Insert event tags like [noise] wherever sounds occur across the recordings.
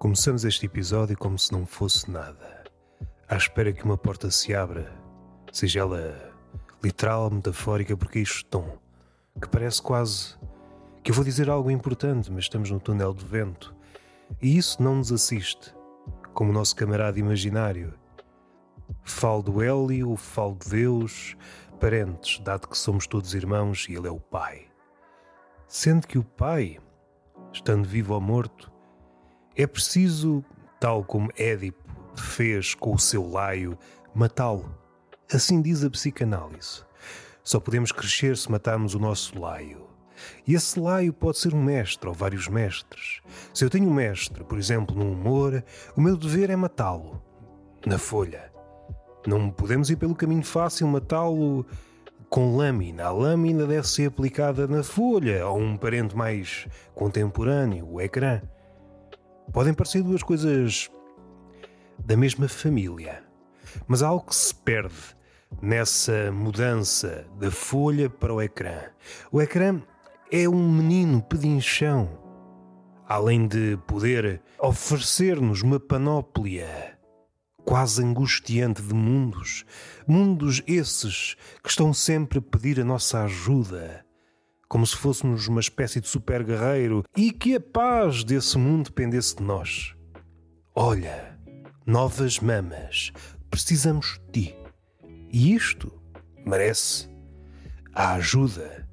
Começamos este episódio como se não fosse nada, à espera que uma porta se abra, seja ela literal ou metafórica, porque é isto tom, que parece quase que eu vou dizer algo importante, mas estamos no túnel de vento, e isso não nos assiste, como o nosso camarada imaginário. Falo do Hélio, falo de Deus, parentes, dado que somos todos irmãos e ele é o Pai. Sendo que o Pai, estando vivo ou morto, é preciso, tal como Édipo fez com o seu laio, matá-lo. Assim diz a psicanálise. Só podemos crescer se matarmos o nosso laio. E esse laio pode ser um mestre ou vários mestres. Se eu tenho um mestre, por exemplo, no humor, o meu dever é matá-lo. Na folha. Não podemos ir pelo caminho fácil matá-lo com lâmina. A lâmina deve ser aplicada na folha ou um parente mais contemporâneo, o ecrã. Podem parecer duas coisas da mesma família, mas há algo que se perde nessa mudança da folha para o ecrã. O ecrã é um menino pedinchão, além de poder oferecer-nos uma panóplia quase angustiante de mundos, mundos esses que estão sempre a pedir a nossa ajuda como se fôssemos uma espécie de super guerreiro e que a paz desse mundo dependesse de nós. Olha, novas mamas, precisamos de ti. E isto merece a ajuda.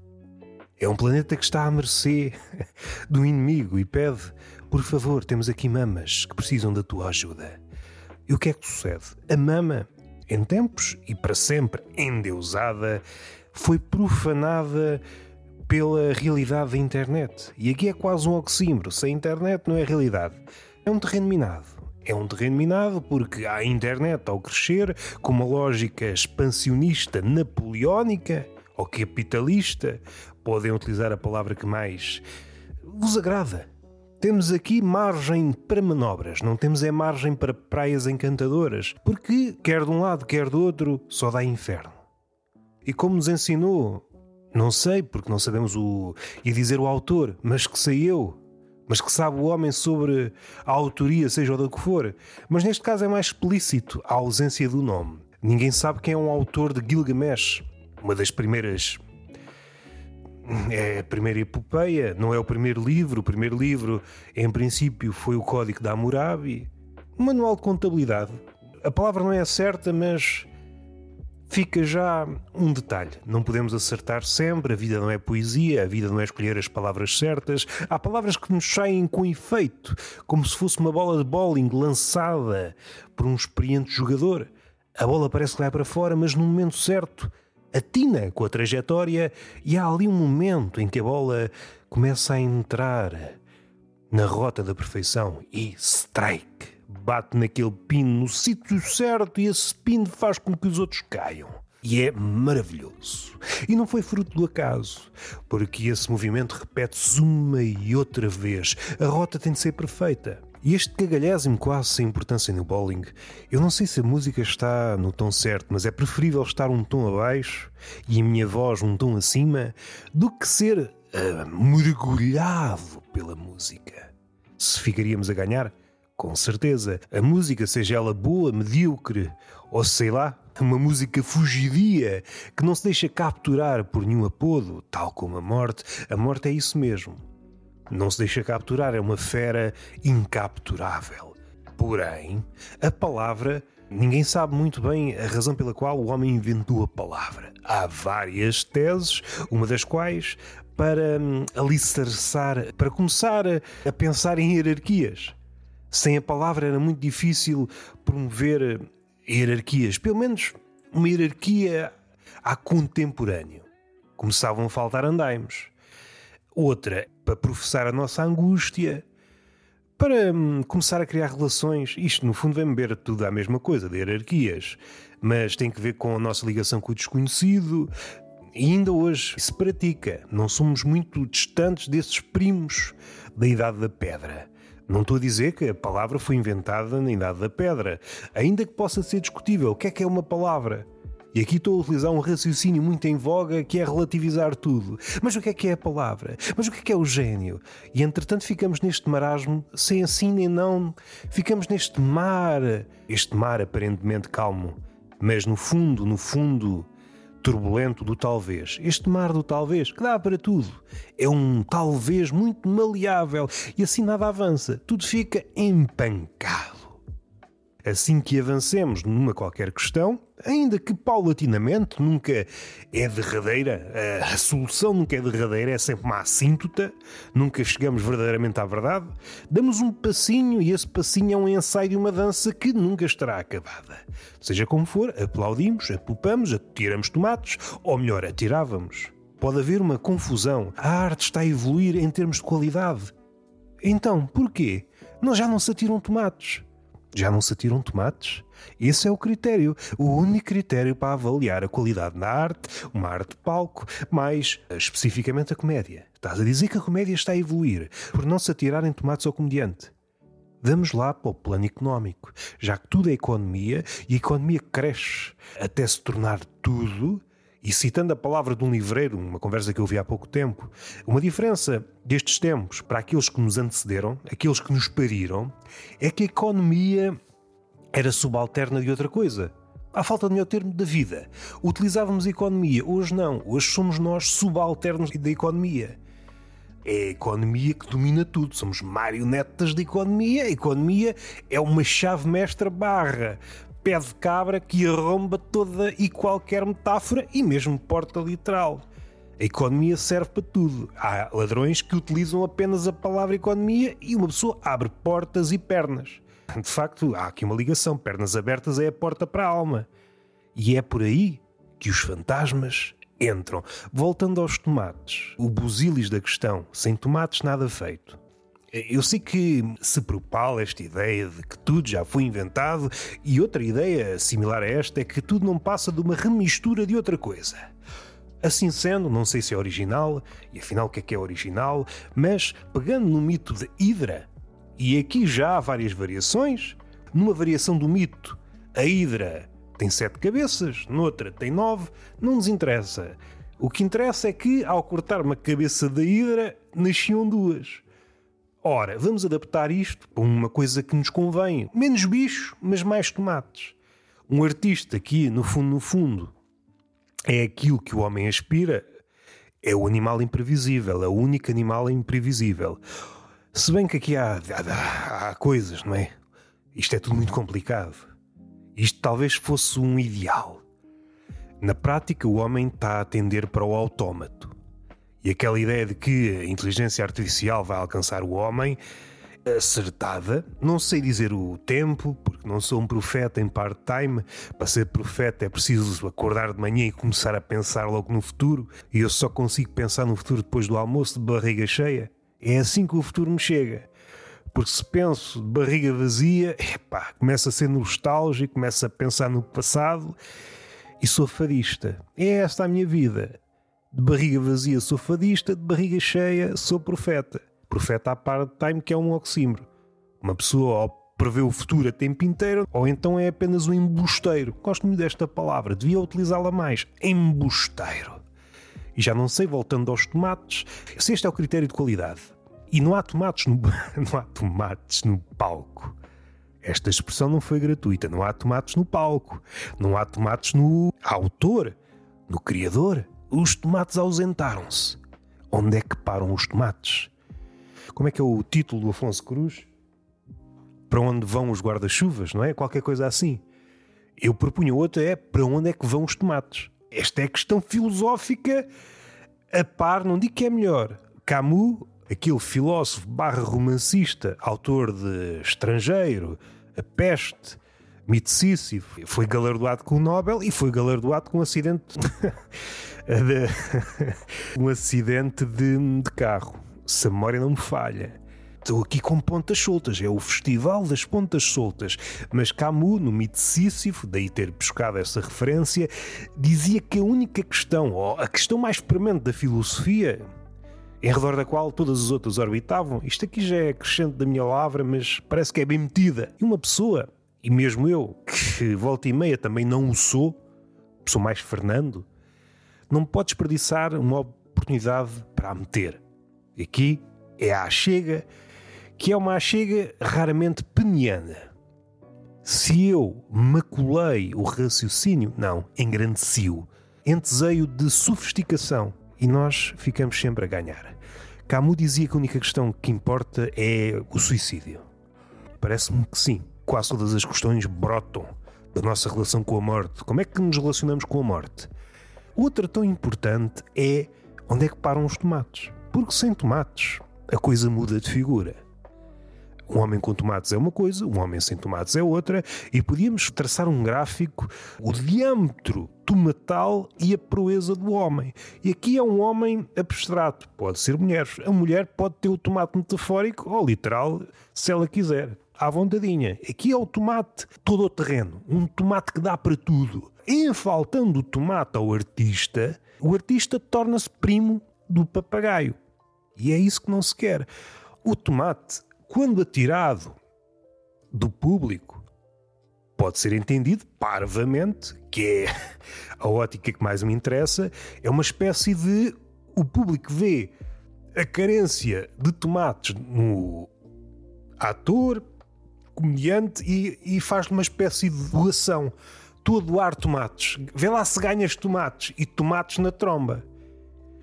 É um planeta que está à mercê [laughs] do inimigo e pede: por favor, temos aqui mamas que precisam da tua ajuda. E o que é que sucede? A mama, em tempos e para sempre endeusada, foi profanada pela realidade da internet. E aqui é quase um oxímoro. Se a internet não é realidade, é um terreno minado. É um terreno minado porque a internet, ao crescer, com uma lógica expansionista napoleónica ou capitalista, podem utilizar a palavra que mais vos agrada. Temos aqui margem para manobras, não temos é margem para praias encantadoras, porque quer de um lado, quer do outro, só dá inferno. E como nos ensinou não sei, porque não sabemos o. e dizer o autor, mas que sei eu. Mas que sabe o homem sobre a autoria, seja o que for. Mas neste caso é mais explícito a ausência do nome. Ninguém sabe quem é um autor de Gilgamesh, uma das primeiras. É a primeira epopeia, não é o primeiro livro. O primeiro livro, em princípio, foi o Código da Hammurabi. Um manual de contabilidade. A palavra não é certa, mas Fica já um detalhe: não podemos acertar sempre, a vida não é poesia, a vida não é escolher as palavras certas. Há palavras que nos saem com efeito, como se fosse uma bola de bowling lançada por um experiente jogador. A bola parece que vai para fora, mas no momento certo atina com a trajetória e há ali um momento em que a bola começa a entrar na rota da perfeição e strike bate naquele pino no sítio certo e esse pino faz com que os outros caiam. E é maravilhoso. E não foi fruto do acaso, porque esse movimento repete-se uma e outra vez. A rota tem de ser perfeita. E este cagalhésimo quase sem importância no bowling, eu não sei se a música está no tom certo, mas é preferível estar um tom abaixo e a minha voz um tom acima do que ser uh, mergulhado pela música. Se ficaríamos a ganhar, com certeza. A música, seja ela boa, medíocre ou sei lá, uma música fugidia que não se deixa capturar por nenhum apodo, tal como a morte. A morte é isso mesmo. Não se deixa capturar, é uma fera incapturável. Porém, a palavra. Ninguém sabe muito bem a razão pela qual o homem inventou a palavra. Há várias teses, uma das quais para hum, alicerçar, para começar a pensar em hierarquias. Sem a palavra era muito difícil promover hierarquias, pelo menos uma hierarquia a contemporâneo. Começavam a faltar andaimes. Outra, para professar a nossa angústia, para hum, começar a criar relações. Isto, no fundo, vem beber tudo à mesma coisa, de hierarquias, mas tem que ver com a nossa ligação com o desconhecido. E ainda hoje se pratica. Não somos muito distantes desses primos da Idade da Pedra. Não estou a dizer que a palavra foi inventada na Idade da Pedra, ainda que possa ser discutível. O que é que é uma palavra? E aqui estou a utilizar um raciocínio muito em voga que é relativizar tudo. Mas o que é que é a palavra? Mas o que é que é o gênio? E entretanto ficamos neste marasmo, sem assim nem não. Ficamos neste mar, este mar aparentemente calmo, mas no fundo, no fundo, turbulento do talvez. Este mar do talvez, que dá para tudo. É um talvez muito maleável e assim nada avança. Tudo fica empancado. Assim que avancemos numa qualquer questão, ainda que paulatinamente, nunca é derradeira, a solução nunca é derradeira, é sempre uma assíntota, nunca chegamos verdadeiramente à verdade, damos um passinho e esse passinho é um ensaio de uma dança que nunca estará acabada. Seja como for, aplaudimos, apupamos, atiramos tomates, ou melhor, atirávamos. Pode haver uma confusão. A arte está a evoluir em termos de qualidade. Então, porquê? Nós já não se atiram tomates. Já não se atiram tomates? Esse é o critério, o único critério para avaliar a qualidade na arte, uma arte de palco, mais especificamente a comédia. Estás a dizer que a comédia está a evoluir por não se atirarem tomates ao comediante. Vamos lá para o plano económico, já que tudo é economia e a economia cresce até se tornar tudo e citando a palavra de um livreiro, uma conversa que eu ouvi há pouco tempo, uma diferença destes tempos para aqueles que nos antecederam, aqueles que nos pariram, é que a economia era subalterna de outra coisa. À falta de melhor termo da vida. Utilizávamos a economia, hoje não. Hoje somos nós subalternos da economia. É a economia que domina tudo. Somos marionetas da economia. A economia é uma chave mestra barra pé de cabra que arromba toda e qualquer metáfora e mesmo porta literal. A economia serve para tudo. Há ladrões que utilizam apenas a palavra economia e uma pessoa abre portas e pernas. De facto, há aqui uma ligação. Pernas abertas é a porta para a alma. E é por aí que os fantasmas entram. Voltando aos tomates, o busilis da questão: sem tomates, nada feito. Eu sei que se propala esta ideia de que tudo já foi inventado, e outra ideia similar a esta é que tudo não passa de uma remistura de outra coisa. Assim sendo, não sei se é original, e afinal o que é que é original, mas pegando no mito de Hidra, e aqui já há várias variações, numa variação do mito, a Hidra tem sete cabeças, noutra tem nove, não nos interessa. O que interessa é que, ao cortar uma cabeça da Hidra, nasciam duas. Ora, vamos adaptar isto para uma coisa que nos convém. Menos bicho, mas mais tomates. Um artista que, no fundo, no fundo, é aquilo que o homem aspira, é o animal imprevisível, é o único animal imprevisível. Se bem que aqui há, há, há coisas, não é? Isto é tudo muito complicado. Isto talvez fosse um ideal. Na prática, o homem está a tender para o autómato. E aquela ideia de que a inteligência artificial vai alcançar o homem, acertada. Não sei dizer o tempo, porque não sou um profeta em part-time. Para ser profeta é preciso acordar de manhã e começar a pensar logo no futuro. E eu só consigo pensar no futuro depois do almoço de barriga cheia. É assim que o futuro me chega. Porque se penso de barriga vazia, epá, começo a ser nostálgico, começo a pensar no passado e sou fadista. É esta a minha vida. De barriga vazia sou fadista, de barriga cheia sou profeta. Profeta à part-time que é um oxímoro. Uma pessoa prevê o futuro a tempo inteiro ou então é apenas um embusteiro. Gosto muito desta palavra, devia utilizá-la mais. Embusteiro. E já não sei, voltando aos tomates, se este é o critério de qualidade. E não há tomates no, [laughs] não há tomates no palco. Esta expressão não foi gratuita. Não há tomates no palco. Não há tomates no autor, no criador. Os tomates ausentaram-se. Onde é que param os tomates? Como é que é o título do Afonso Cruz? Para onde vão os guarda-chuvas, não é? Qualquer coisa assim. Eu propunha outra é para onde é que vão os tomates? Esta é a questão filosófica a par, não digo que é melhor. Camus, aquele filósofo barra romancista, autor de Estrangeiro, A Peste, Mito foi galardoado com o Nobel e foi galardoado com um acidente [laughs] de, um acidente de, de carro. Se a memória não me falha. Estou aqui com pontas soltas, é o Festival das Pontas Soltas. Mas Camus, no mito Sísifo, daí ter buscado essa referência, dizia que a única questão, ou a questão mais premente da filosofia, em redor da qual todas as outras orbitavam, isto aqui já é crescente da minha lavra, mas parece que é bem metida. E uma pessoa, e mesmo eu, que volta e meia também não o sou, pessoa mais Fernando, não pode desperdiçar uma oportunidade para a meter. Aqui é a Chega, que é uma Chega raramente peniana. Se eu maculei o raciocínio, não, engrandeci-o. Enteseio de sofisticação e nós ficamos sempre a ganhar. Camus dizia que a única questão que importa é o suicídio. Parece-me que sim. Quase todas as questões brotam da nossa relação com a morte. Como é que nos relacionamos com a morte? Outra tão importante é onde é que param os tomates. Porque sem tomates a coisa muda de figura. Um homem com tomates é uma coisa, um homem sem tomates é outra, e podíamos traçar um gráfico, o diâmetro tomatal e a proeza do homem. E aqui é um homem abstrato, pode ser mulher. A mulher pode ter o tomate metafórico ou literal, se ela quiser. À vontadinha. Aqui é o tomate todo o terreno. Um tomate que dá para tudo. Em faltando o tomate ao artista, o artista torna-se primo do papagaio. E é isso que não se quer. O tomate quando atirado do público, pode ser entendido parvamente, que é [laughs] a ótica que mais me interessa, é uma espécie de o público vê a carência de tomates no ator, comediante e, e faz uma espécie de doação. Estou a doar tomates. Vê lá se ganhas tomates e tomates na tromba.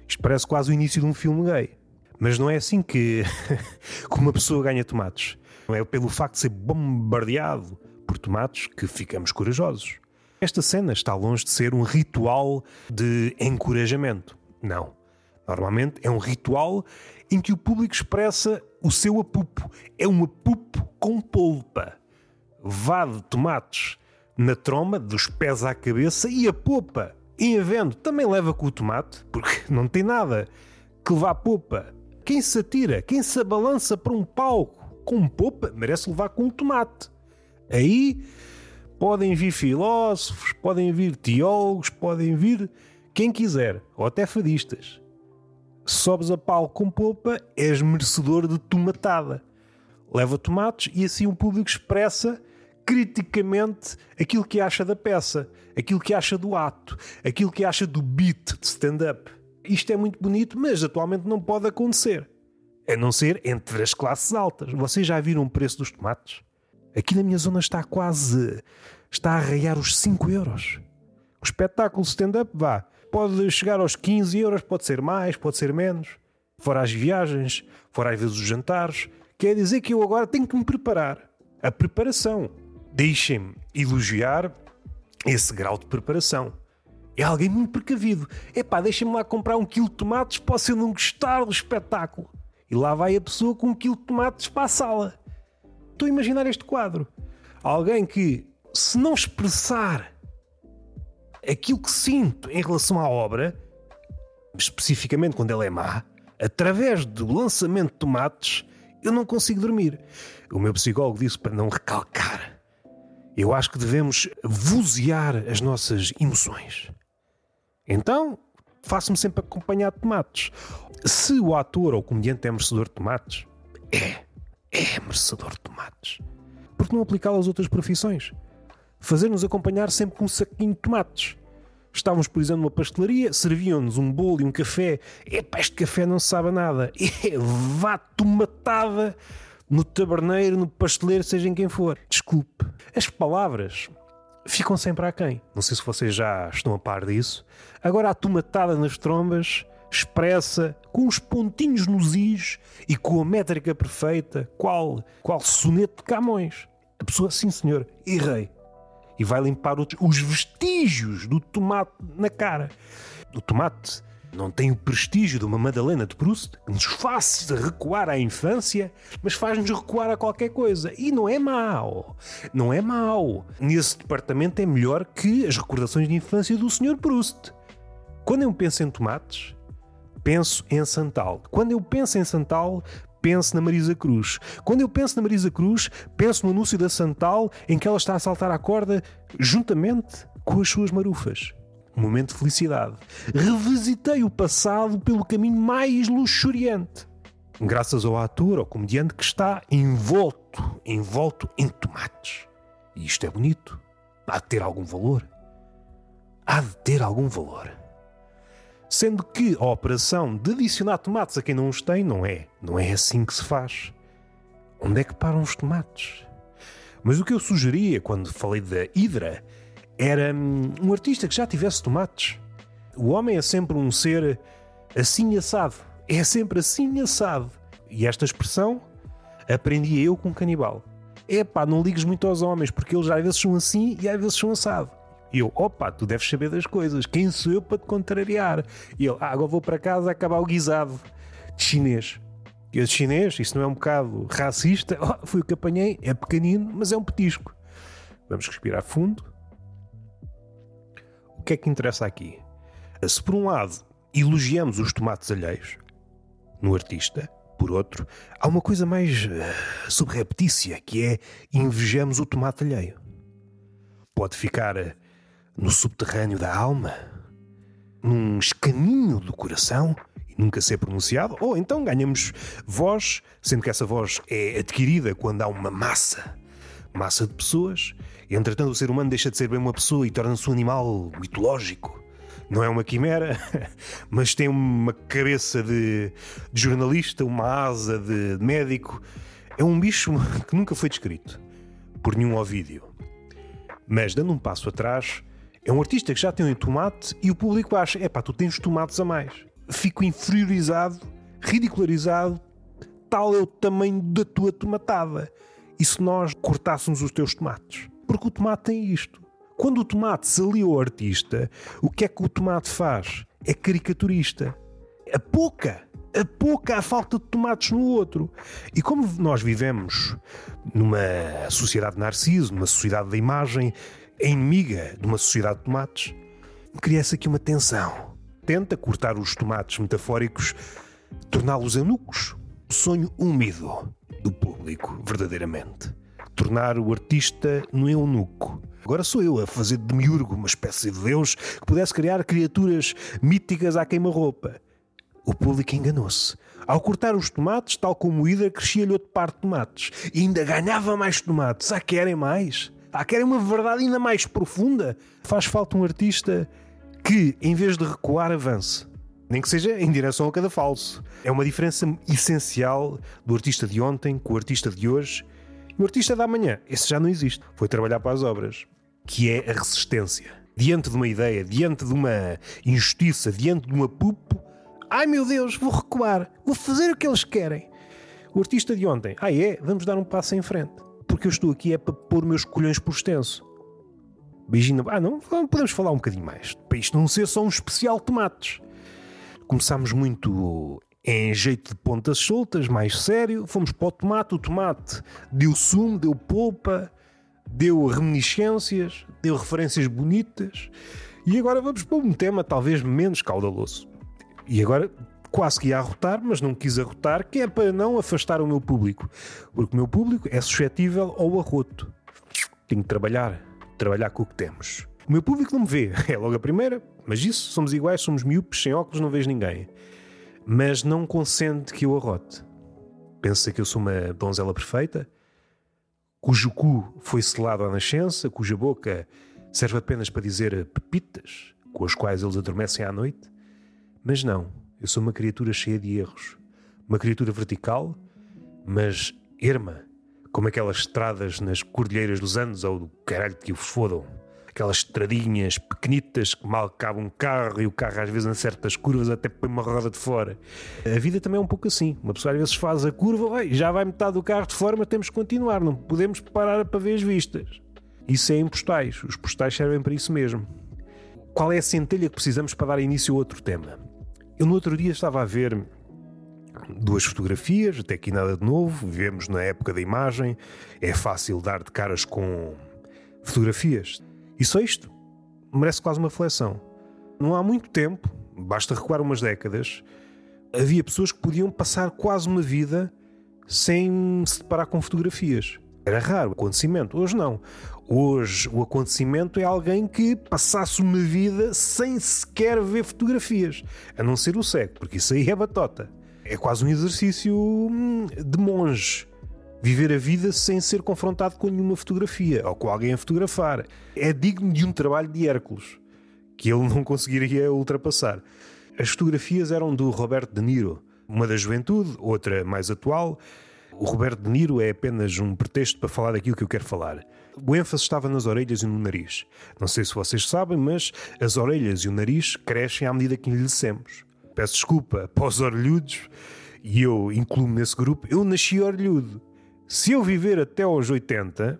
Isto parece quase o início de um filme gay. Mas não é assim que, [laughs] que uma pessoa ganha tomates. Não é pelo facto de ser bombardeado por tomates que ficamos corajosos. Esta cena está longe de ser um ritual de encorajamento. Não. Normalmente é um ritual em que o público expressa o seu apupo. É um apupo com polpa. Vá de tomates na troma, dos pés à cabeça, e a polpa, em havendo, também leva com o tomate, porque [laughs] não tem nada que levar polpa. Quem se atira, quem se abalança para um palco com popa, merece levar com um tomate. Aí podem vir filósofos, podem vir teólogos, podem vir quem quiser, ou até fadistas. Sobes a palco com popa, és merecedor de tomatada. Leva tomates e assim o público expressa criticamente aquilo que acha da peça, aquilo que acha do ato, aquilo que acha do beat de stand-up. Isto é muito bonito, mas atualmente não pode acontecer. A não ser entre as classes altas. Vocês já viram o preço dos tomates? Aqui na minha zona está quase. está a arraiar os 5 euros. O espetáculo stand-up vá. Pode chegar aos 15 euros, pode ser mais, pode ser menos. Fora as viagens, fora às vezes os jantares. Quer dizer que eu agora tenho que me preparar. A preparação. Deixem-me elogiar esse grau de preparação. É alguém muito precavido. Epá, deixa-me lá comprar um quilo de tomates, posso eu não gostar do espetáculo. E lá vai a pessoa com um quilo de tomates para a sala. Estou a imaginar este quadro. Alguém que, se não expressar aquilo que sinto em relação à obra, especificamente quando ela é má, através do lançamento de tomates, eu não consigo dormir. O meu psicólogo disse para não recalcar. Eu acho que devemos vozear as nossas emoções. Então, faço-me sempre acompanhar de tomates. Se o ator ou o comediante é merecedor de tomates, é, é merecedor de tomates. Por que não aplicá-lo às outras profissões? Fazer-nos acompanhar sempre com um saquinho de tomates. Estávamos, por exemplo, numa pastelaria, serviam-nos um bolo e um café. Epá, este café não sabe nada. [laughs] É, vá tomatada no taberneiro, no pasteleiro, seja em quem for. Desculpe. As palavras ficam sempre aquém. Não sei se vocês já estão a par disso. Agora a tomatada nas trombas, expressa, com os pontinhos nos is e com a métrica perfeita, qual, qual soneto de Camões. A pessoa, sim senhor, errei. E vai limpar os vestígios do tomate na cara. O tomate não tem o prestígio de uma Madalena de Proust, que nos faz recuar à infância, mas faz-nos recuar a qualquer coisa. E não é mau. Não é mau. Nesse departamento é melhor que as recordações de infância do Sr. Proust. Quando eu penso em tomates, penso em Santal. Quando eu penso em Santal, penso na Marisa Cruz. Quando eu penso na Marisa Cruz, penso no anúncio da Santal em que ela está a saltar à corda juntamente com as suas marufas momento de felicidade. Revisitei o passado pelo caminho mais luxuriante. Graças ao ator, ao comediante que está envolto, envolto em tomates. E isto é bonito. Há de ter algum valor. há de ter algum valor. Sendo que a operação de adicionar tomates a quem não os tem não é. Não é assim que se faz. Onde é que param os tomates? Mas o que eu sugeria quando falei da Hidra era hum, um artista que já tivesse tomates. O homem é sempre um ser assim assado. É sempre assim assado. E esta expressão aprendi eu com um canibal. É pá, não ligues muito aos homens, porque eles às vezes são assim e às vezes são assado. E eu, opa, tu deves saber das coisas. Quem sou eu para te contrariar? E ele, ah, agora vou para casa acabar o guisado de chinês. E eu chinês, isso não é um bocado racista? Oh, fui o que apanhei, é pequenino, mas é um petisco. Vamos respirar fundo. O que é que interessa aqui? Se por um lado elogiamos os tomates alheios no artista, por outro, há uma coisa mais uh, subreptícia que é invejamos o tomate alheio. Pode ficar uh, no subterrâneo da alma, num escaninho do coração e nunca ser pronunciado, ou então ganhamos voz, sendo que essa voz é adquirida quando há uma massa, massa de pessoas. Entretanto, o ser humano deixa de ser bem uma pessoa e torna-se um animal mitológico. Não é uma quimera, [laughs] mas tem uma cabeça de, de jornalista, uma asa de médico. É um bicho [laughs] que nunca foi descrito por nenhum Ovídio. Mas, dando um passo atrás, é um artista que já tem um tomate e o público acha: é pá, tu tens tomates a mais. Fico inferiorizado, ridicularizado, tal é o tamanho da tua tomatada. E se nós cortássemos os teus tomates? Porque o tomate tem isto. Quando o tomate se alia ao artista, o que é que o tomate faz? É caricaturista. A pouca, a pouca a falta de tomates no outro. E como nós vivemos numa sociedade de narciso, numa sociedade da imagem, é inimiga de uma sociedade de tomates, cria-se aqui uma tensão. Tenta cortar os tomates metafóricos, torná-los eunucos. Sonho úmido do público, verdadeiramente. Tornar o artista no eunuco. Agora sou eu a fazer de miurgo uma espécie de deus que pudesse criar criaturas míticas à queima-roupa. O público enganou-se. Ao cortar os tomates, tal como Ida, crescia-lhe outro par de tomates. E ainda ganhava mais tomates. Ah, querem mais? Ah, querem uma verdade ainda mais profunda? Faz falta um artista que, em vez de recuar, avance. Nem que seja em direção a cada falso. É uma diferença essencial do artista de ontem com o artista de hoje. E o artista da manhã, esse já não existe. Foi trabalhar para as obras, que é a resistência. Diante de uma ideia, diante de uma injustiça, diante de uma pupo, ai meu Deus, vou recuar, vou fazer o que eles querem. O artista de ontem, ah é, vamos dar um passo em frente porque eu estou aqui é para pôr meus colhões por extenso. Beijinho. Ah, não? Podemos falar um bocadinho mais. Para isto não ser só um especial tomates. Começámos muito em jeito de pontas soltas, mais sério. Fomos para o tomate. O tomate deu sumo, deu polpa, deu reminiscências, deu referências bonitas. E agora vamos para um tema talvez menos caudaloso. E agora quase que ia arrotar, mas não quis arrotar, que é para não afastar o meu público. Porque o meu público é suscetível ao arroto. Tenho que trabalhar, trabalhar com o que temos. O meu público não me vê, [laughs] é logo a primeira, mas isso, somos iguais, somos miúpes, sem óculos, não vejo ninguém. Mas não consente que eu arrote. Pensa que eu sou uma donzela perfeita, cujo cu foi selado à nascença, cuja boca serve apenas para dizer pepitas, com as quais eles adormecem à noite. Mas não. Eu sou uma criatura cheia de erros. Uma criatura vertical, mas erma, como aquelas estradas nas cordilheiras dos Andes ou do caralho que o fodam. Aquelas estradinhas pequenitas que mal cabe um carro e o carro às vezes em certas curvas até põe uma roda de fora. A vida também é um pouco assim. Uma pessoa às vezes faz a curva, já vai metade do carro de fora, mas temos que continuar, não podemos parar para ver as vistas. Isso é em postais. Os postais servem para isso mesmo. Qual é a centelha que precisamos para dar início a outro tema? Eu no outro dia estava a ver duas fotografias, até aqui nada de novo, vivemos na época da imagem, é fácil dar de caras com fotografias. E só isto merece quase uma reflexão. Não há muito tempo, basta recuar umas décadas, havia pessoas que podiam passar quase uma vida sem se deparar com fotografias. Era raro o acontecimento. Hoje não. Hoje o acontecimento é alguém que passasse uma vida sem sequer ver fotografias, a não ser o cego, porque isso aí é batota. É quase um exercício hum, de monge. Viver a vida sem ser confrontado com nenhuma fotografia ou com alguém a fotografar. É digno de um trabalho de Hércules. que ele não conseguiria ultrapassar. As fotografias eram do Roberto De Niro, uma da juventude, outra mais atual. O Roberto De Niro é apenas um pretexto para falar daquilo que eu quero falar. O ênfase estava nas orelhas e no nariz. Não sei se vocês sabem, mas as orelhas e o nariz crescem à medida que envelhecemos. Peço desculpa para os orelhudos, e eu incluo-me nesse grupo, eu nasci orelhudo. Se eu viver até aos 80,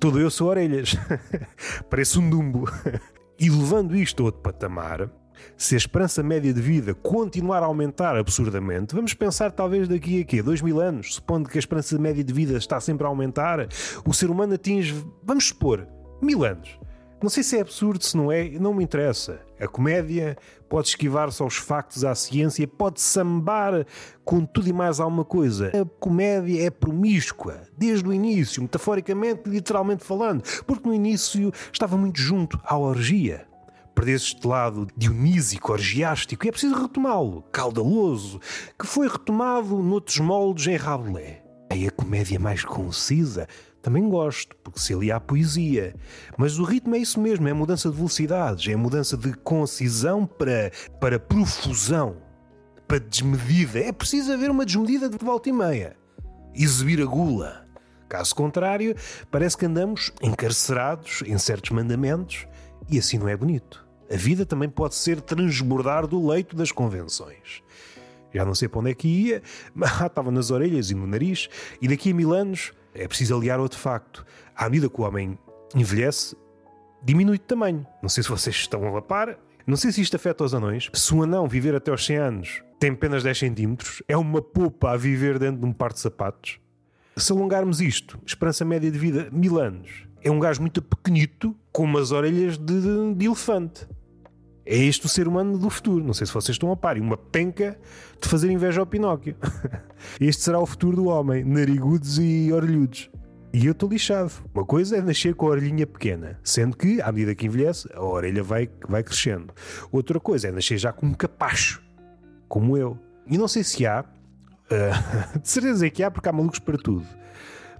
todo eu sou orelhas. [laughs] Parece um dumbo. e levando isto a outro patamar, se a esperança média de vida continuar a aumentar absurdamente, vamos pensar talvez daqui a quê? Dois mil anos, supondo que a esperança média de vida está sempre a aumentar, o ser humano atinge, vamos supor, mil anos. Não sei se é absurdo, se não é, não me interessa. A comédia pode esquivar-se aos factos, à ciência, pode sambar com tudo e mais alguma coisa. A comédia é promíscua, desde o início, metaforicamente, literalmente falando, porque no início estava muito junto à orgia perdesse este lado dionísico, orgiástico, e é preciso retomá-lo, caudaloso, que foi retomado noutros moldes em Rabelais. Aí a comédia mais concisa também gosto, porque se ali há poesia. Mas o ritmo é isso mesmo, é mudança de velocidades, é mudança de concisão para, para profusão, para desmedida. É preciso haver uma desmedida de volta e meia. Exibir a gula. Caso contrário, parece que andamos encarcerados em certos mandamentos e assim não é bonito. A vida também pode ser transbordar do leito das convenções. Já não sei para onde é que ia, mas [laughs] estava nas orelhas e no nariz, e daqui a mil anos é preciso aliar outro facto. À medida que o homem envelhece, diminui de tamanho. Não sei se vocês estão a par, não sei se isto afeta os anões. Se um anão viver até aos 100 anos tem apenas 10 centímetros, é uma popa a viver dentro de um par de sapatos. Se alongarmos isto, esperança média de vida, mil anos, é um gajo muito pequenito com umas orelhas de, de elefante. É este o ser humano do futuro. Não sei se vocês estão a par. E uma penca de fazer inveja ao Pinóquio. [laughs] Este será o futuro do homem, narigudos e orelhudos. E eu estou lixado. Uma coisa é nascer com a orelhinha pequena, sendo que, à medida que envelhece, a orelha vai, vai crescendo. Outra coisa é nascer já com um capacho, como eu. E não sei se há, uh, [laughs] de certeza é que há, porque há malucos para tudo.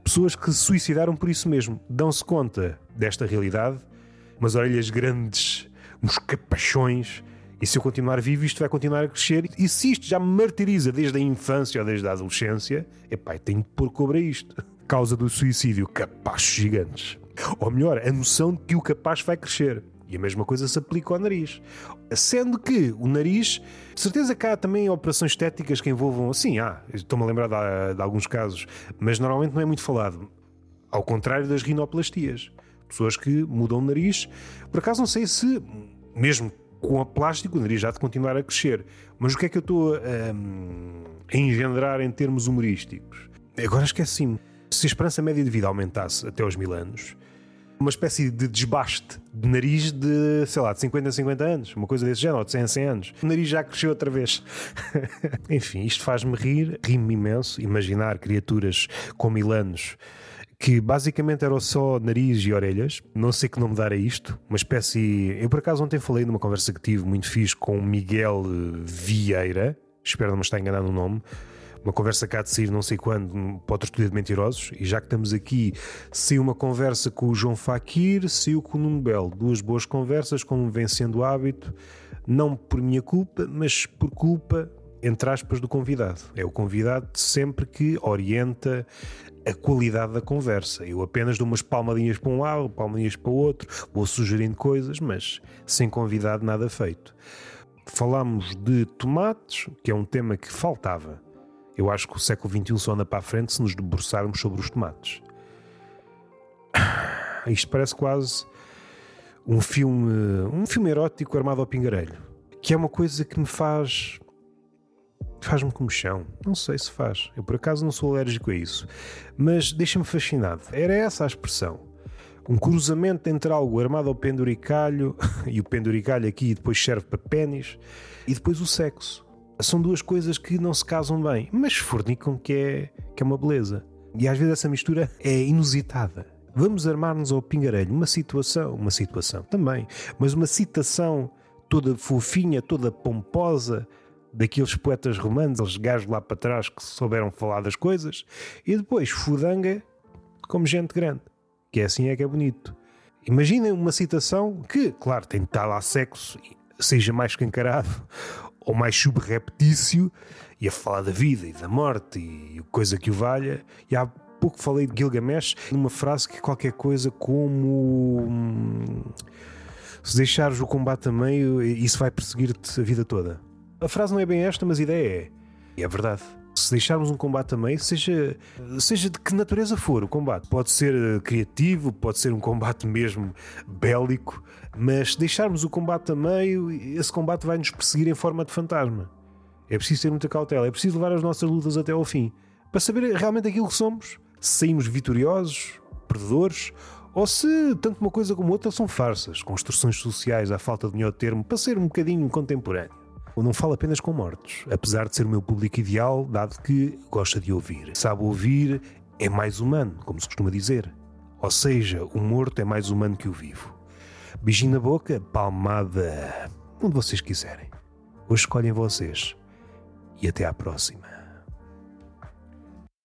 Pessoas que se suicidaram por isso mesmo, dão-se conta desta realidade, umas orelhas grandes uns capachões. E se eu continuar vivo, isto vai continuar a crescer. E se isto já me martiriza desde a infância ou desde a adolescência, epá, tenho de pôr cobra isto. Causa do suicídio, capachos gigantes. Ou melhor, a noção de que o capaz vai crescer. E a mesma coisa se aplica ao nariz. Sendo que o nariz, de certeza que há também operações estéticas que envolvam. Sim, há. Estou-me a lembrar de, de alguns casos. Mas normalmente não é muito falado. Ao contrário das rinoplastias pessoas que mudam o nariz. Por acaso não sei se, mesmo com a plástico, o nariz já de continuar a crescer. Mas o que é que eu estou a, a engendrar em termos humorísticos? Agora esqueci-me. Se a esperança média de vida aumentasse até aos mil anos, uma espécie de desbaste de nariz de, sei lá, de 50 a 50 anos, uma coisa desse género, de 100 a 100 anos. O nariz já cresceu outra vez. [laughs] Enfim, isto faz-me rir, rimo imenso, imaginar criaturas com mil anos que basicamente era só nariz e orelhas. Não sei que nome dar a isto. Uma espécie. Eu por acaso ontem falei numa conversa que tive muito fixe com Miguel Vieira. Espero não me estar enganado no nome. Uma conversa cá de sair não sei quando para o Tertúlia de Mentirosos. E já que estamos aqui, saiu uma conversa com o João Faquir, saiu com o Nuno Belo. Duas boas conversas, como vem sendo hábito. Não por minha culpa, mas por culpa entre aspas, do convidado. É o convidado sempre que orienta a qualidade da conversa. Eu apenas dou umas palmadinhas para um lado, palmadinhas para o outro, vou sugerindo coisas, mas sem convidado nada feito. Falámos de tomates, que é um tema que faltava. Eu acho que o século XXI só anda para a frente se nos debruçarmos sobre os tomates. [sighs] Isto parece quase um filme, um filme erótico armado ao pingarelho, que é uma coisa que me faz faz-me comichão. Não sei se faz. Eu por acaso não sou alérgico a isso. Mas deixa-me fascinado. Era essa a expressão. Um cruzamento entre algo armado ao penduricalho, [laughs] e o penduricalho aqui depois serve para pênis, e depois o sexo. São duas coisas que não se casam bem, mas fornicam que é, que é uma beleza. E às vezes essa mistura é inusitada. Vamos armar-nos ao pingarelho. Uma situação, uma situação também, mas uma citação toda fofinha, toda pomposa, daqueles poetas romanos, aqueles gajos lá para trás que souberam falar das coisas, e depois fudanga como gente grande, que é assim é que é bonito. Imaginem uma citação que, claro, tem de estar lá sexo, seja mais escancarado [laughs] ou mais subreptício, e a falar da vida e da morte e coisa que o valha. E há pouco falei de Gilgamesh numa frase que qualquer coisa como. Hum, se deixares o combate a meio, isso vai perseguir-te a vida toda. A frase não é bem esta, mas a ideia é. E é verdade. Se deixarmos um combate meio, seja, seja de que natureza for o combate, pode ser eh, criativo, pode ser um combate mesmo bélico, mas se deixarmos o combate a meio, esse combate vai nos perseguir em forma de fantasma. É preciso ter muita cautela, é preciso levar as nossas lutas até ao fim para saber realmente aquilo que somos, se saímos vitoriosos, perdedores ou se tanto uma coisa como outra são farsas, construções sociais à falta de melhor termo, para ser um bocadinho contemporâneo não falo apenas com mortos, apesar de ser o meu público ideal, dado que gosta de ouvir. Sabe ouvir, é mais humano, como se costuma dizer. Ou seja, o morto é mais humano que o vivo. Beijinho na boca, palmada, onde vocês quiserem. Hoje escolhem vocês. E até à próxima.